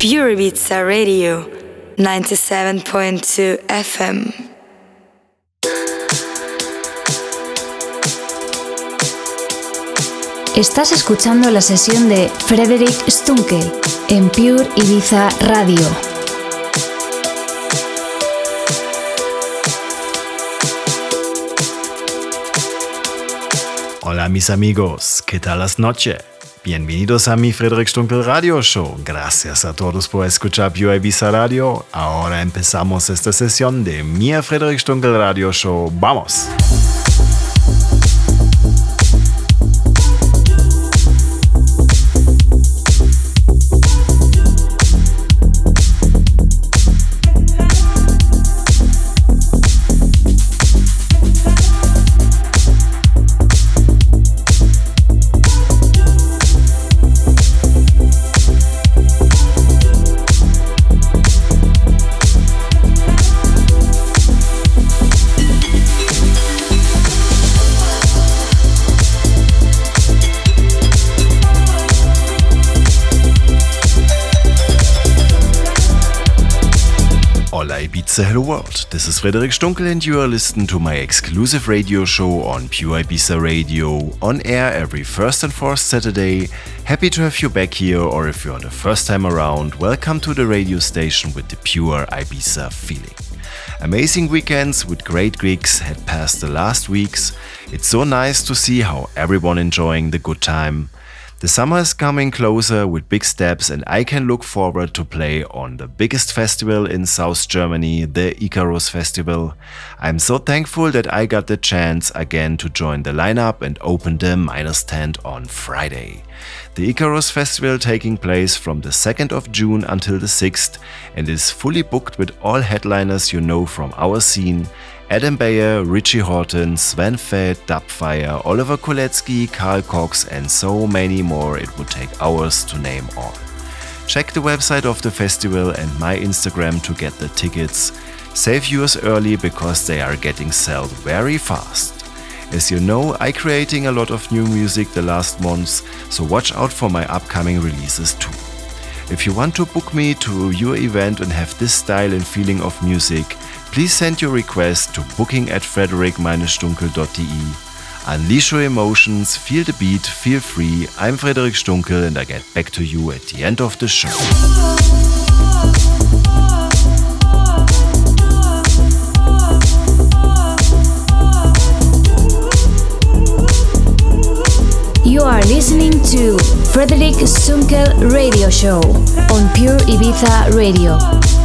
Pure Ibiza Radio 97.2 FM. Estás escuchando la sesión de Frederick Stunkel en Pure Ibiza Radio. Hola mis amigos, ¿qué tal las noches? Bienvenidos a mi Frederick Stunkel Radio Show. Gracias a todos por escuchar Pure Ibiza Radio. Ahora empezamos esta sesión de mi Frederick Stunkel Radio Show. ¡Vamos! Hello World. This is Frederic Stunkel and you are listening to my exclusive radio show on Pure Ibiza Radio, on air every first and fourth Saturday. Happy to have you back here, or if you're the first time around, welcome to the radio station with the pure Ibiza feeling. Amazing weekends with great gigs had passed the last weeks. It's so nice to see how everyone enjoying the good time. The summer is coming closer with big steps, and I can look forward to play on the biggest festival in South Germany, the Ikarus Festival. I'm so thankful that I got the chance again to join the lineup and open the minus tent on Friday. The Ikarus Festival taking place from the 2nd of June until the 6th and is fully booked with all headliners you know from our scene Adam Beyer, Richie Hawtin, Sven Väth, Dubfire, Oliver Koletzki, Carl Cox, and so many more it would take hours to name all. Check the website of the festival and my Instagram to get the tickets. Save yours early because they are getting sold very fast. As you know, I creating a lot of new music the last months, so watch out for my upcoming releases too. If you want to book me to your event and have this style and feeling of music, Please send your request to booking at frederic-stunkel.de. Unleash your emotions, feel the beat, feel free. I'm Frederic Stunkel and I get back to you at the end of the show. You are listening to Frederic Stunkel Radio Show on Pure Ibiza Radio.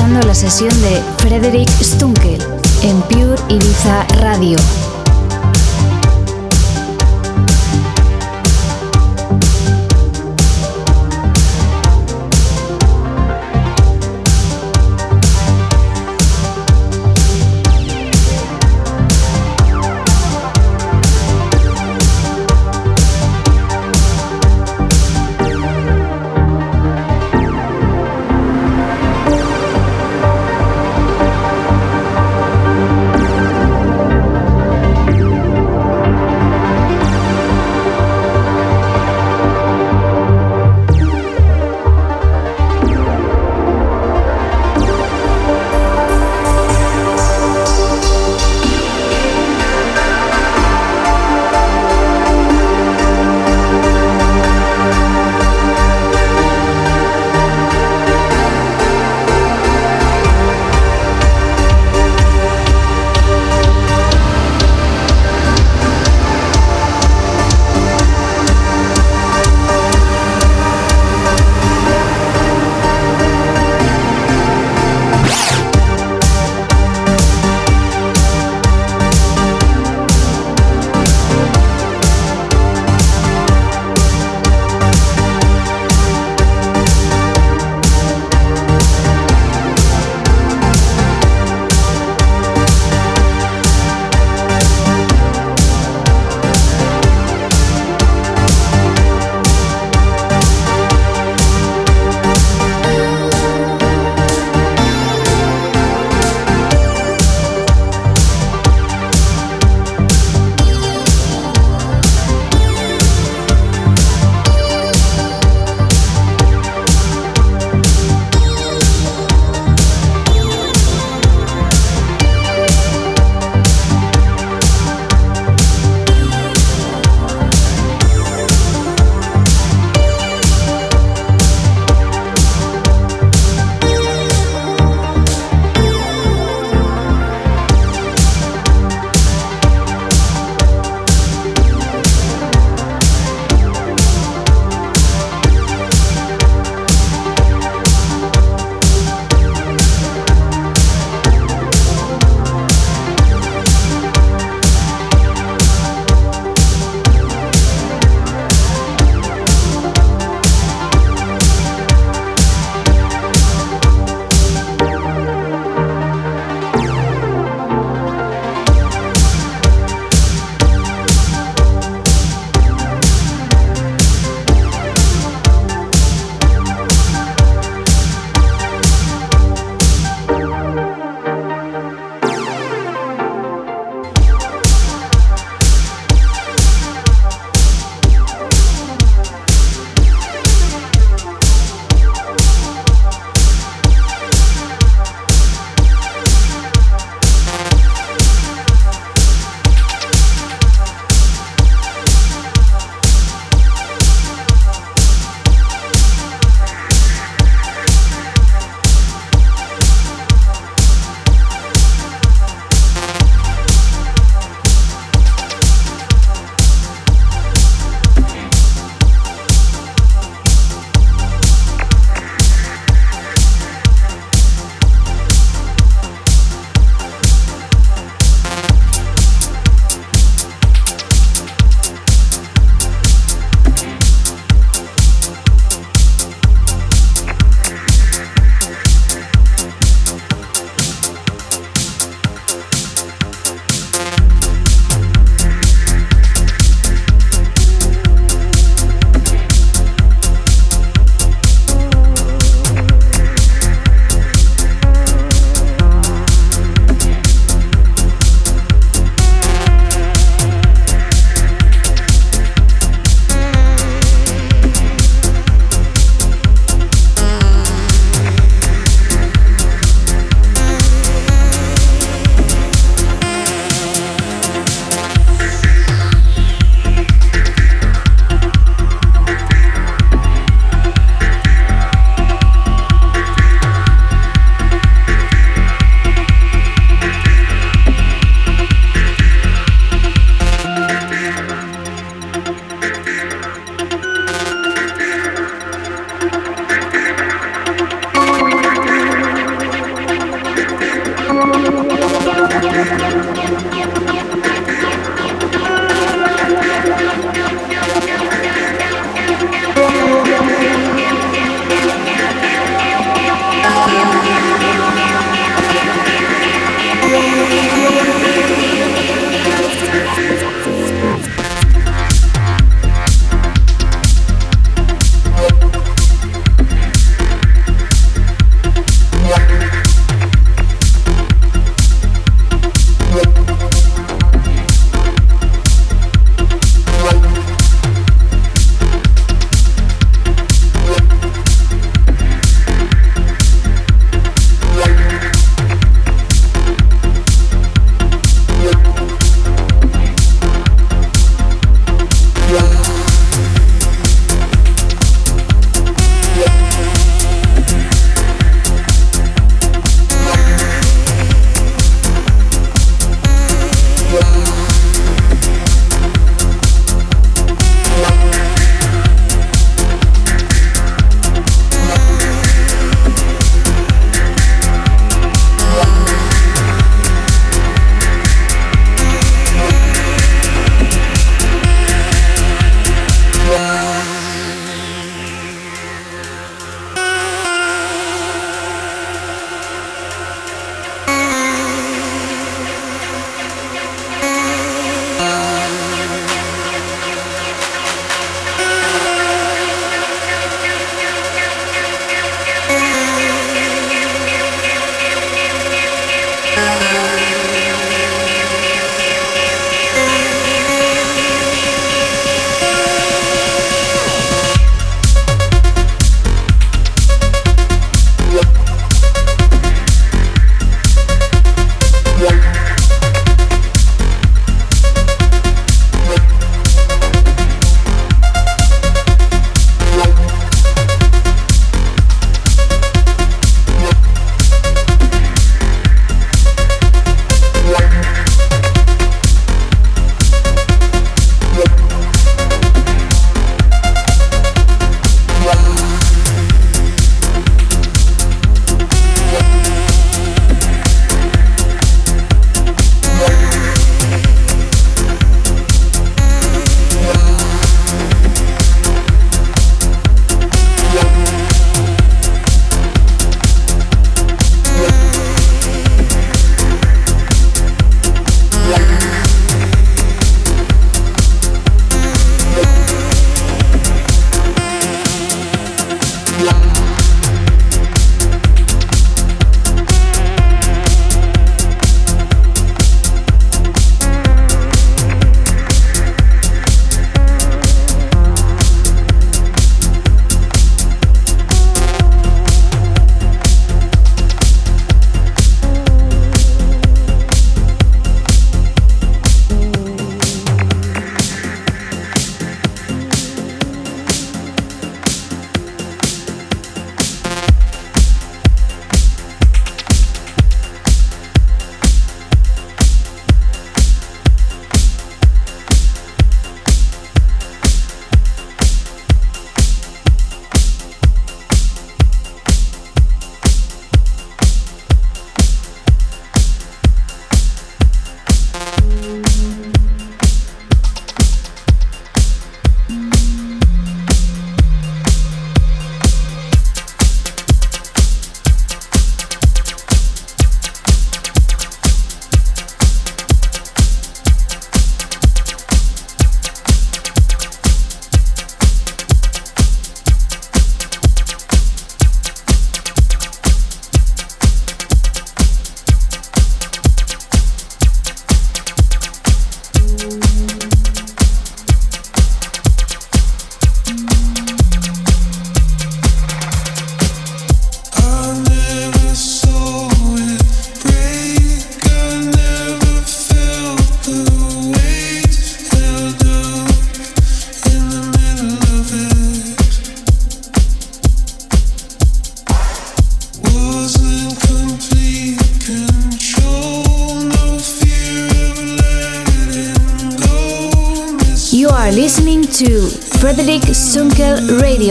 Escuchando la sesión de Frederick Stunkel en Pure Ibiza Radio.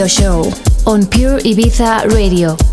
Radio Show on Pure Ibiza Radio.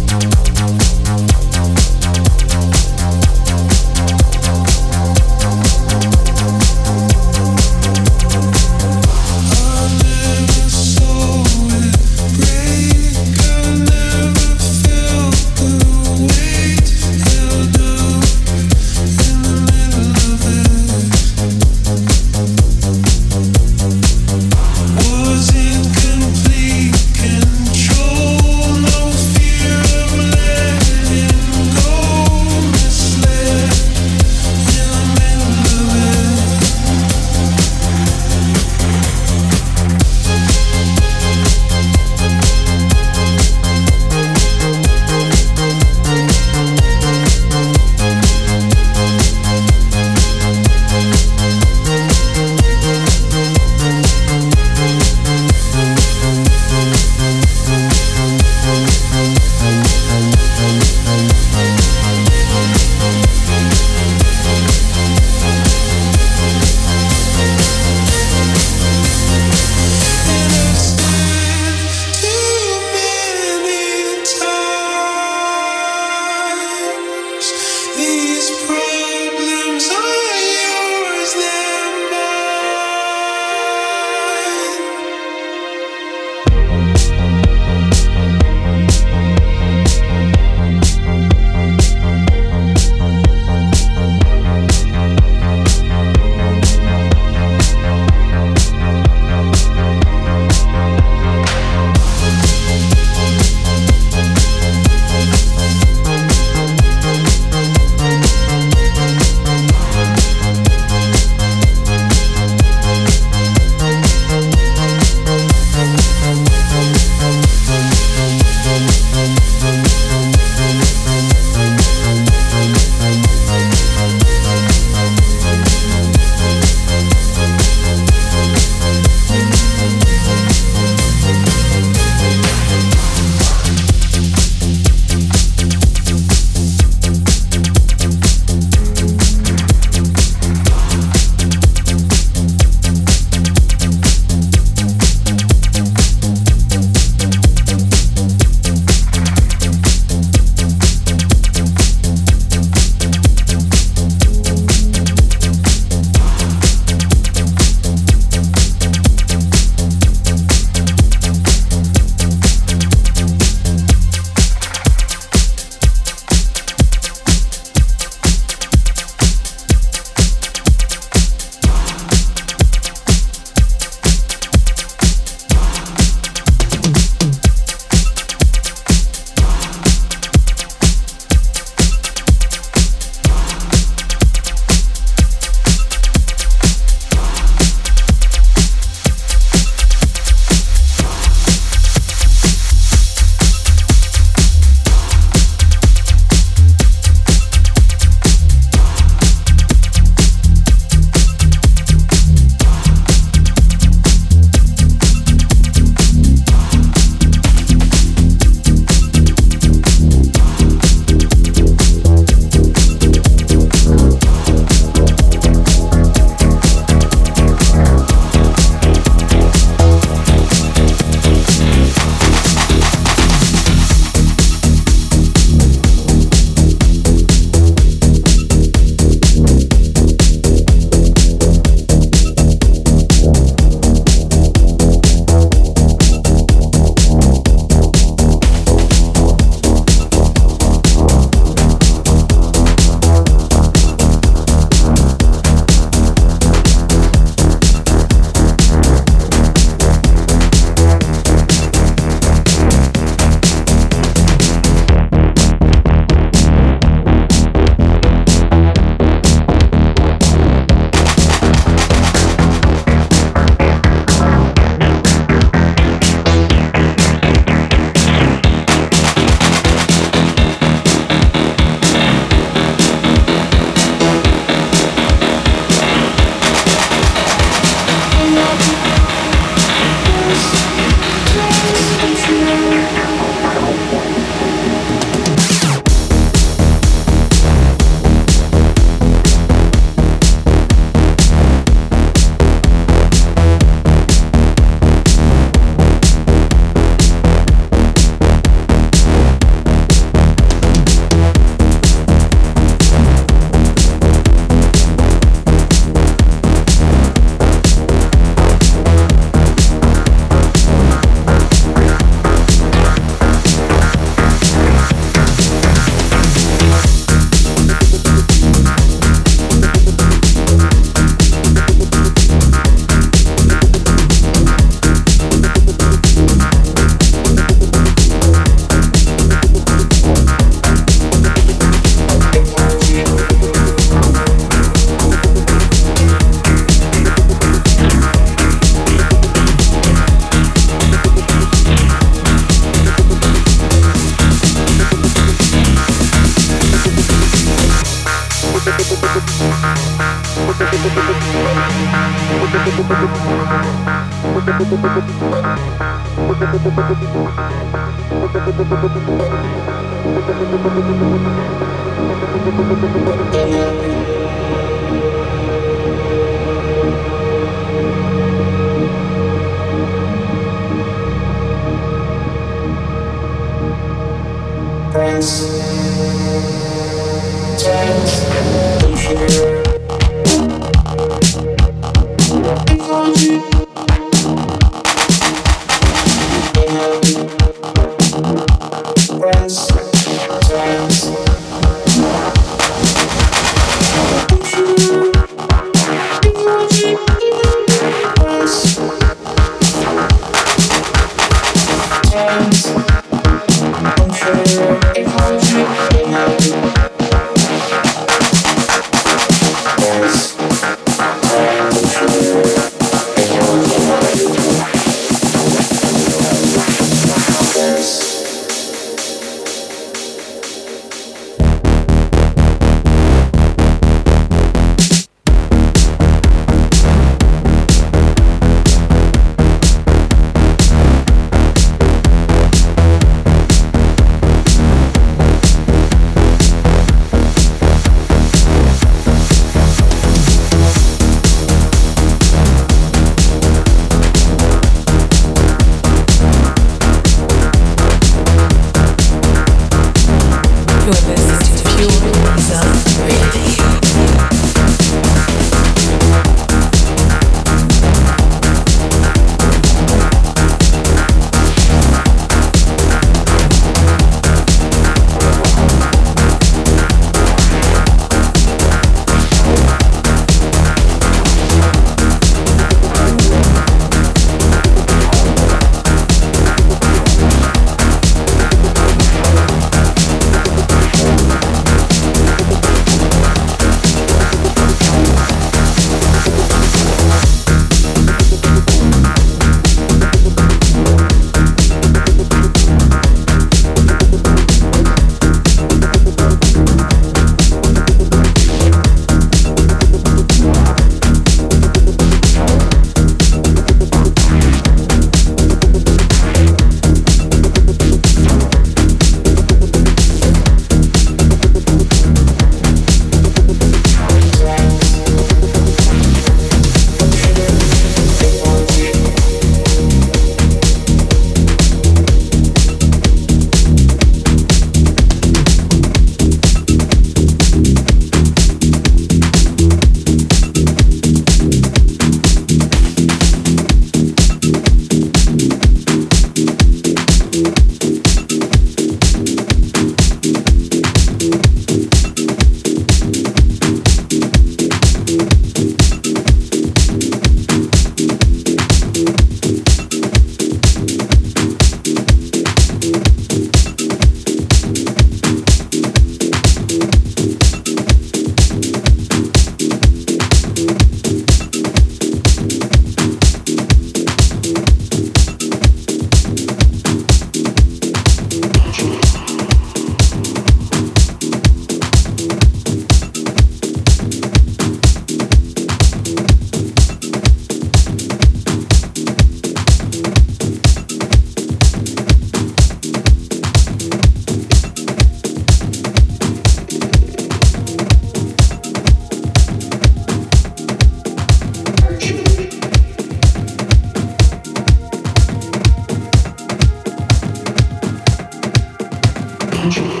включить.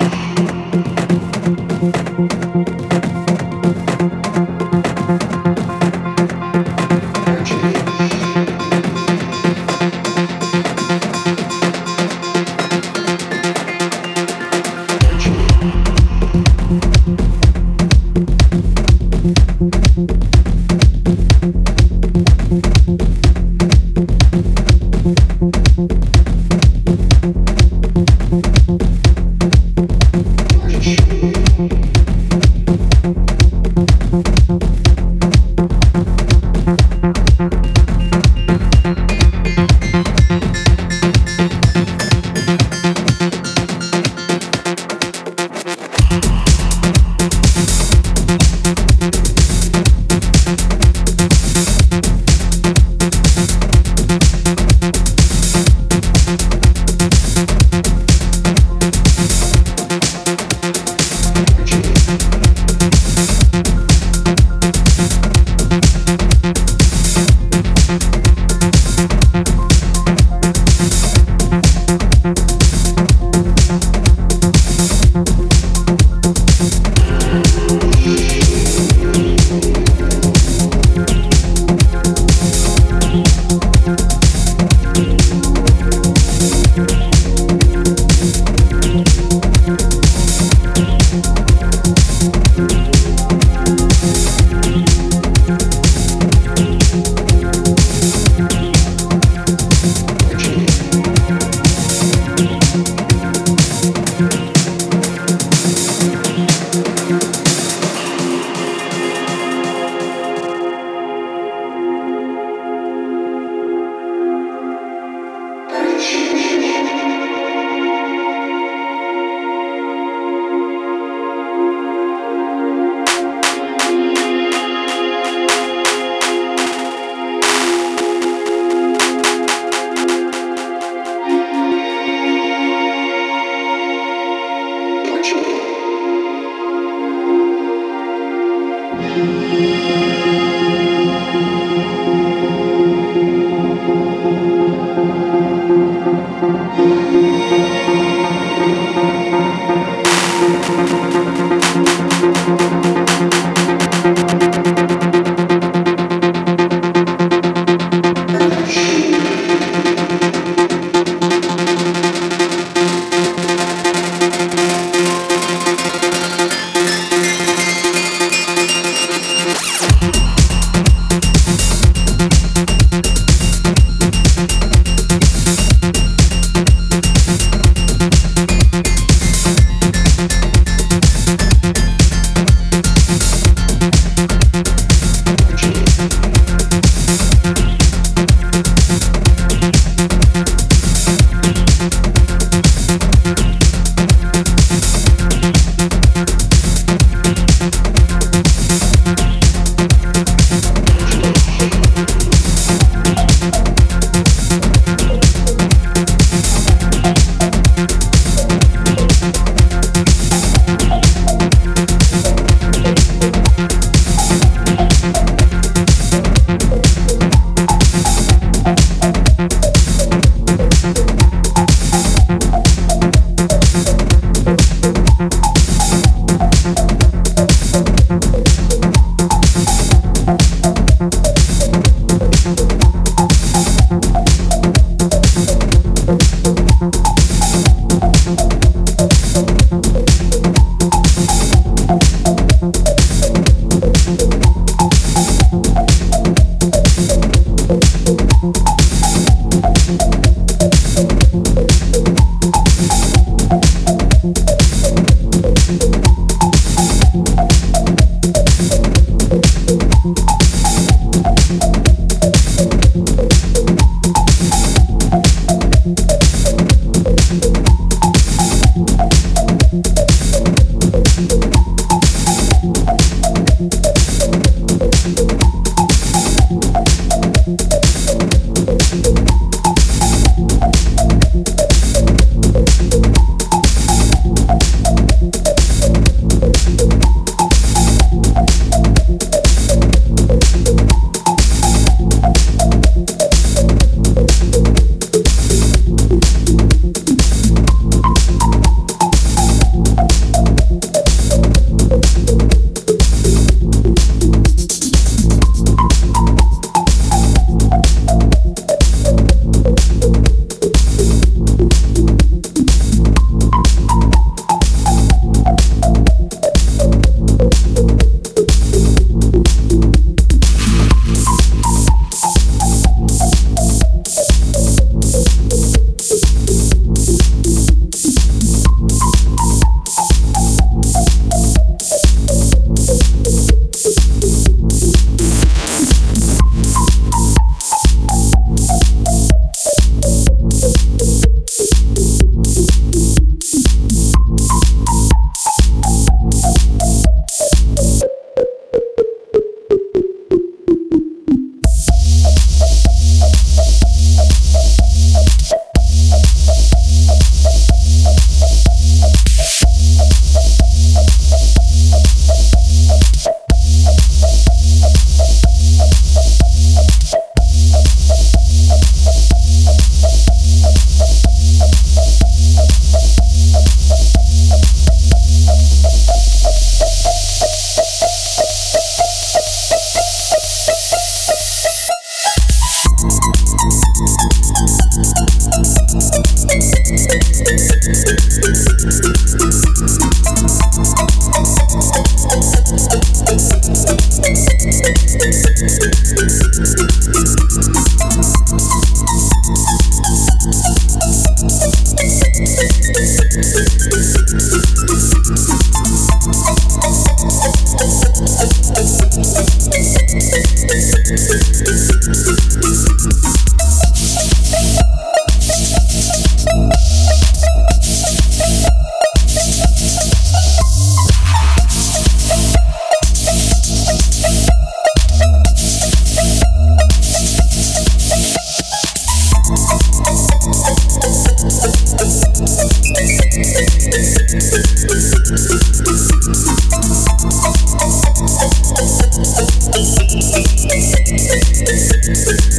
Thank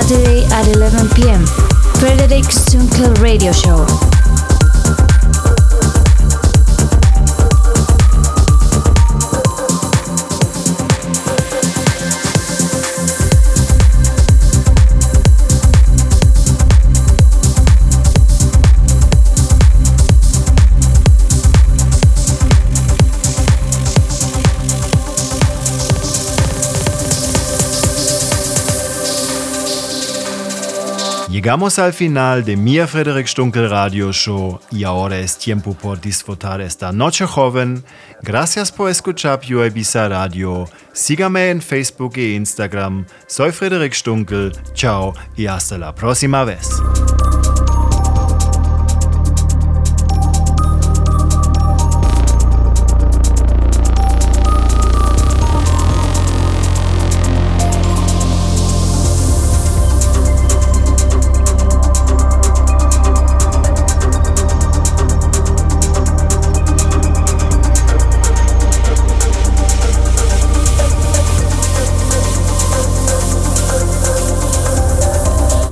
Saturday at 11 pm. Frederic Stunkel Radio Show. Llegamos al final de mi Frederick Stunkel Radio Show y ahora es tiempo por disfrutar esta noche joven. Gracias por escuchar Pure Ibiza Radio. Sígame en Facebook e Instagram. Soy Frederick Stunkel. Chao y hasta la próxima vez.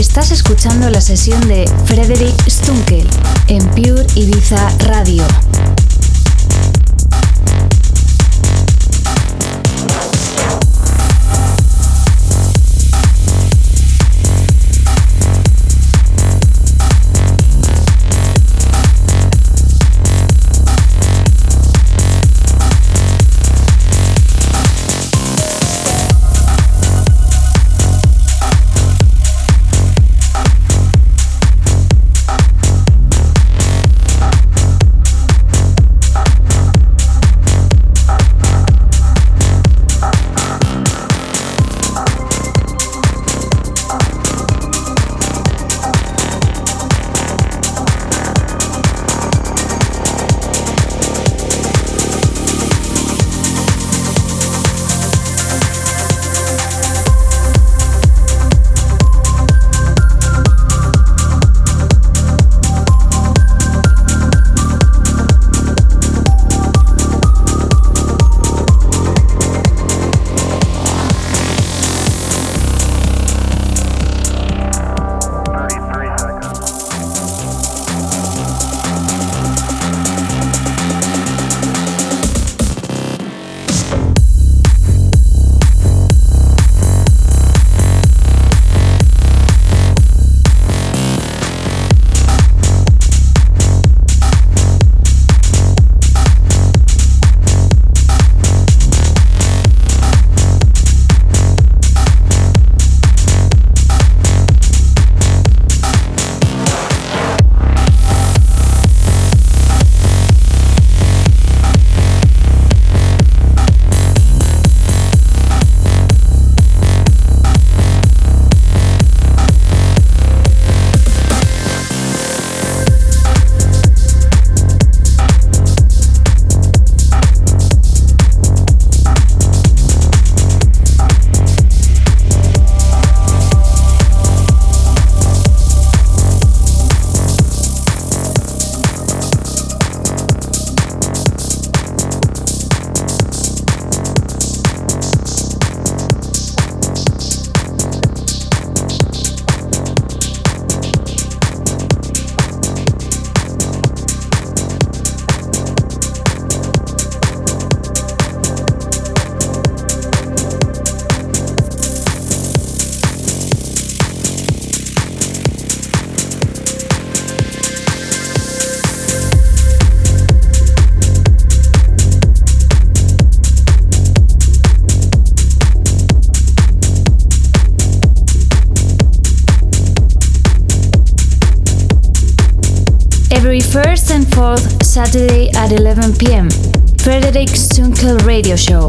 Estás escuchando la sesión de Frederic Stunkel en Pure Ibiza Radio. Radio Show.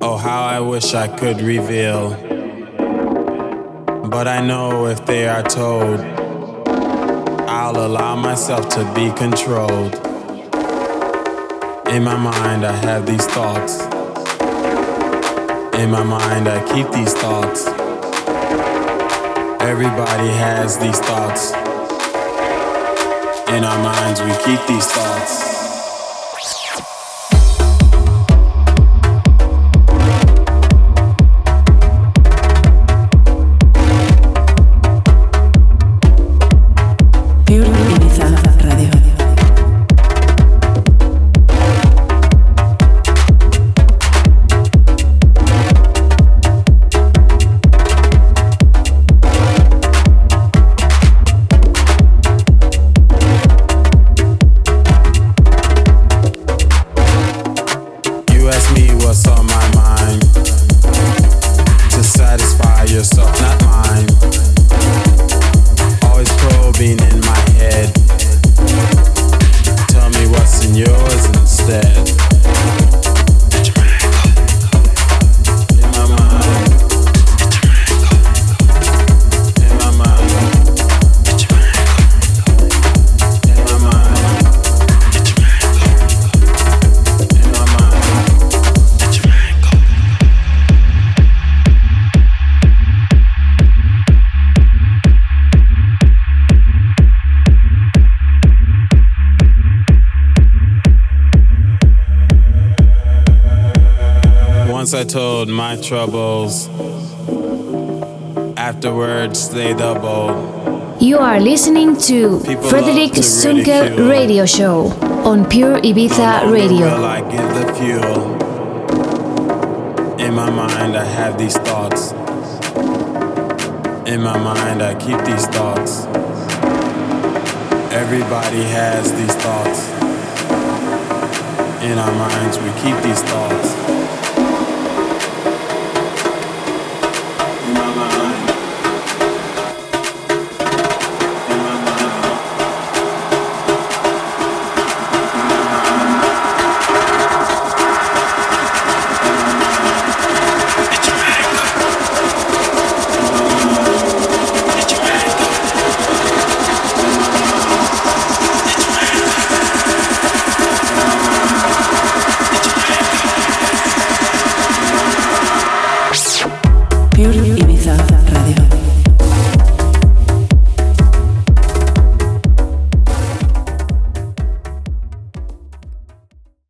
Oh, how I wish I could reveal. But I know if they are told, I'll allow myself to be controlled. In my mind, I have these thoughts. In my mind, I keep these thoughts. Everybody has these thoughts. In our minds, we keep these thoughts. I told my troubles, afterwards they doubled. You are listening to People Frederic Stunkel Radio Show on Pure Ibiza Radio. Will I give the fuel? In my mind, I have these thoughts. In my mind, I keep these thoughts. Everybody has these thoughts. In our minds, we keep these thoughts.